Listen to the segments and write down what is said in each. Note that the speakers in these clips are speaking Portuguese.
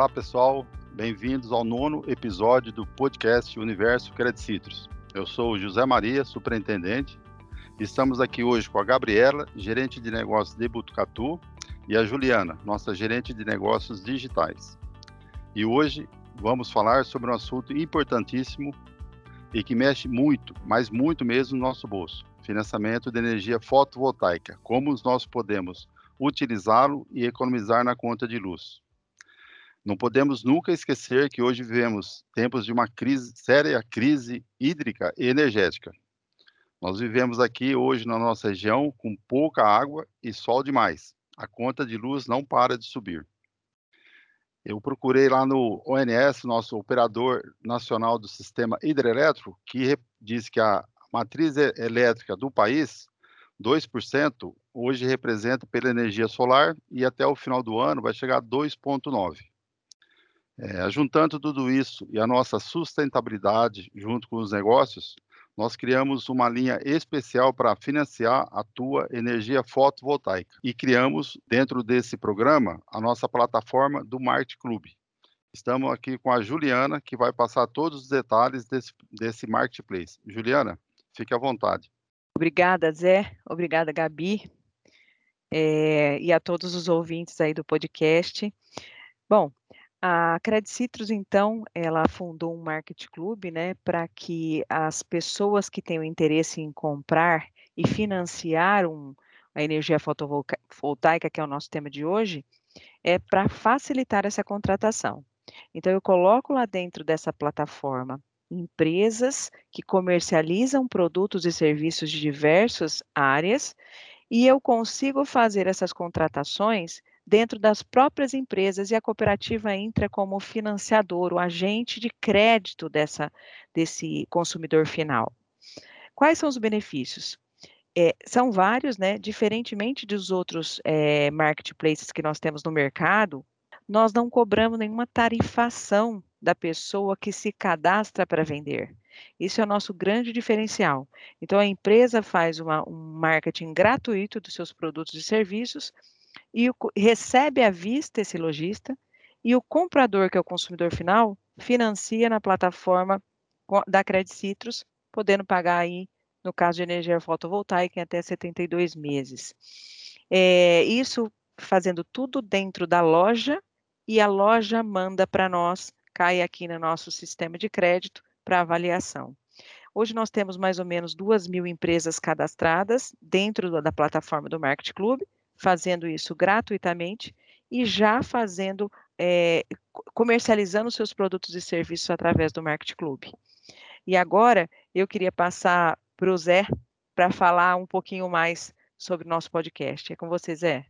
Olá pessoal, bem-vindos ao nono episódio do podcast Universo Credit Citrus. Eu sou o José Maria, superintendente. Estamos aqui hoje com a Gabriela, gerente de negócios de Butucatu, e a Juliana, nossa gerente de negócios digitais. E hoje vamos falar sobre um assunto importantíssimo e que mexe muito, mas muito mesmo no nosso bolso: financiamento de energia fotovoltaica. Como nós podemos utilizá-lo e economizar na conta de luz. Não podemos nunca esquecer que hoje vivemos tempos de uma crise, séria crise hídrica e energética. Nós vivemos aqui hoje na nossa região com pouca água e sol demais. A conta de luz não para de subir. Eu procurei lá no ONS, nosso operador nacional do sistema hidrelétrico, que diz que a matriz elétrica do país, 2%, hoje representa pela energia solar e até o final do ano vai chegar a 2,9%. É, juntando tudo isso e a nossa sustentabilidade junto com os negócios, nós criamos uma linha especial para financiar a tua energia fotovoltaica. E criamos, dentro desse programa, a nossa plataforma do Market Club. Estamos aqui com a Juliana, que vai passar todos os detalhes desse, desse marketplace. Juliana, fique à vontade. Obrigada, Zé. Obrigada, Gabi. É, e a todos os ouvintes aí do podcast. Bom, a Credit Citrus, então, ela fundou um market club, né, para que as pessoas que tenham interesse em comprar e financiar um, a energia fotovoltaica, que é o nosso tema de hoje, é para facilitar essa contratação. Então, eu coloco lá dentro dessa plataforma empresas que comercializam produtos e serviços de diversas áreas e eu consigo fazer essas contratações dentro das próprias empresas e a cooperativa entra como financiador, o agente de crédito dessa, desse consumidor final. Quais são os benefícios? É, são vários, né? Diferentemente dos outros é, marketplaces que nós temos no mercado, nós não cobramos nenhuma tarifação da pessoa que se cadastra para vender. Isso é o nosso grande diferencial. Então, a empresa faz uma, um marketing gratuito dos seus produtos e serviços e recebe à vista esse lojista e o comprador, que é o consumidor final, financia na plataforma da Credit Citrus, podendo pagar aí, no caso de energia fotovoltaica, em até 72 meses. É, isso fazendo tudo dentro da loja e a loja manda para nós, cai aqui no nosso sistema de crédito para avaliação. Hoje nós temos mais ou menos duas mil empresas cadastradas dentro da plataforma do Market Club, fazendo isso gratuitamente e já fazendo, é, comercializando seus produtos e serviços através do Market Club. E agora eu queria passar para o Zé para falar um pouquinho mais sobre o nosso podcast. É com você, Zé.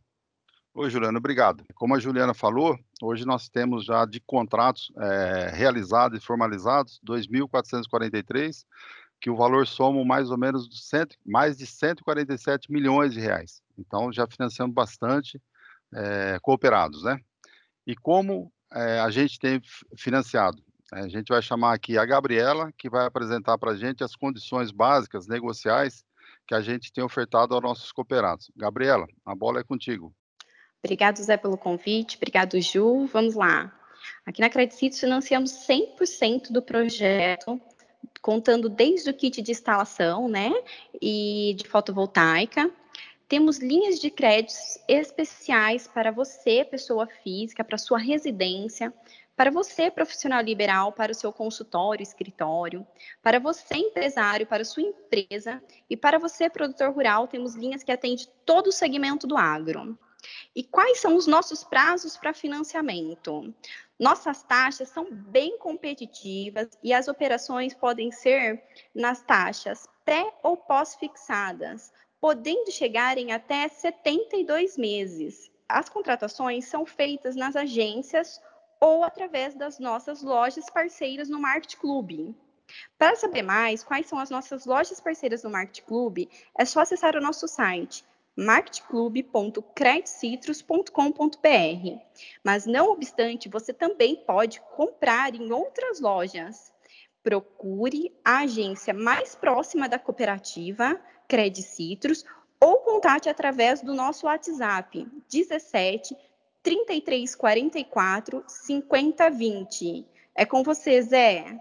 Oi, Juliana, obrigado. Como a Juliana falou, hoje nós temos já de contratos é, realizados e formalizados 2.443, que o valor soma mais ou menos cento, mais de 147 milhões de reais. Então, já financiamos bastante é, cooperados, né? E como é, a gente tem financiado? A gente vai chamar aqui a Gabriela, que vai apresentar para a gente as condições básicas negociais que a gente tem ofertado aos nossos cooperados. Gabriela, a bola é contigo. Obrigado, Zé, pelo convite. Obrigado, Ju. Vamos lá. Aqui na Credit financiamos 100% do projeto, contando desde o kit de instalação, né, e de fotovoltaica, temos linhas de créditos especiais para você, pessoa física, para sua residência, para você, profissional liberal, para o seu consultório, escritório, para você, empresário, para sua empresa e para você, produtor rural, temos linhas que atendem todo o segmento do agro. E quais são os nossos prazos para financiamento? Nossas taxas são bem competitivas e as operações podem ser nas taxas pré ou pós-fixadas, podendo chegar em até 72 meses. As contratações são feitas nas agências ou através das nossas lojas parceiras no Market Club. Para saber mais quais são as nossas lojas parceiras no Market Club, é só acessar o nosso site marketclub.credcitrus.com.br. Mas não obstante, você também pode comprar em outras lojas. Procure a agência mais próxima da cooperativa Credit Citrus ou contate através do nosso WhatsApp 17 3344 5020. É com você, Zé.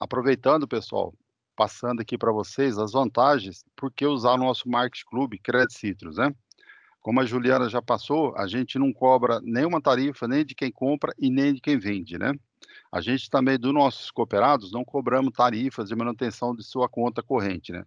Aproveitando, pessoal, passando aqui para vocês as vantagens, por que usar o nosso Market Club Credit Citrus, né? Como a Juliana já passou, a gente não cobra nenhuma tarifa nem de quem compra e nem de quem vende, né? A gente também, dos nossos cooperados, não cobramos tarifas de manutenção de sua conta corrente, né?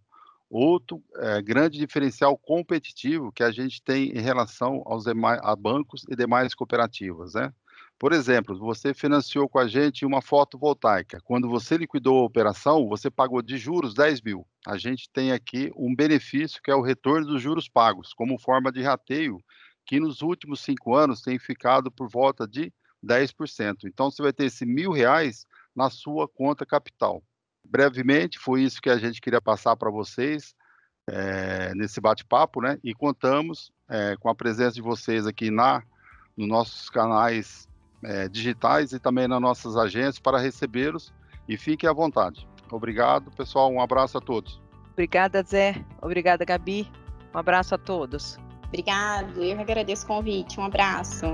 Outro é, grande diferencial competitivo que a gente tem em relação aos demais, a bancos e demais cooperativas, né? Por exemplo, você financiou com a gente uma fotovoltaica. Quando você liquidou a operação, você pagou de juros 10 mil. A gente tem aqui um benefício que é o retorno dos juros pagos, como forma de rateio, que nos últimos cinco anos tem ficado por volta de 10%. Então, você vai ter esse mil reais na sua conta capital. Brevemente, foi isso que a gente queria passar para vocês é, nesse bate-papo, né? E contamos é, com a presença de vocês aqui na nos nossos canais é, digitais e também nas nossas agências para recebê-los e fiquem à vontade. Obrigado, pessoal. Um abraço a todos. Obrigada, Zé. Obrigada, Gabi. Um abraço a todos. Obrigado. Eu agradeço o convite. Um abraço.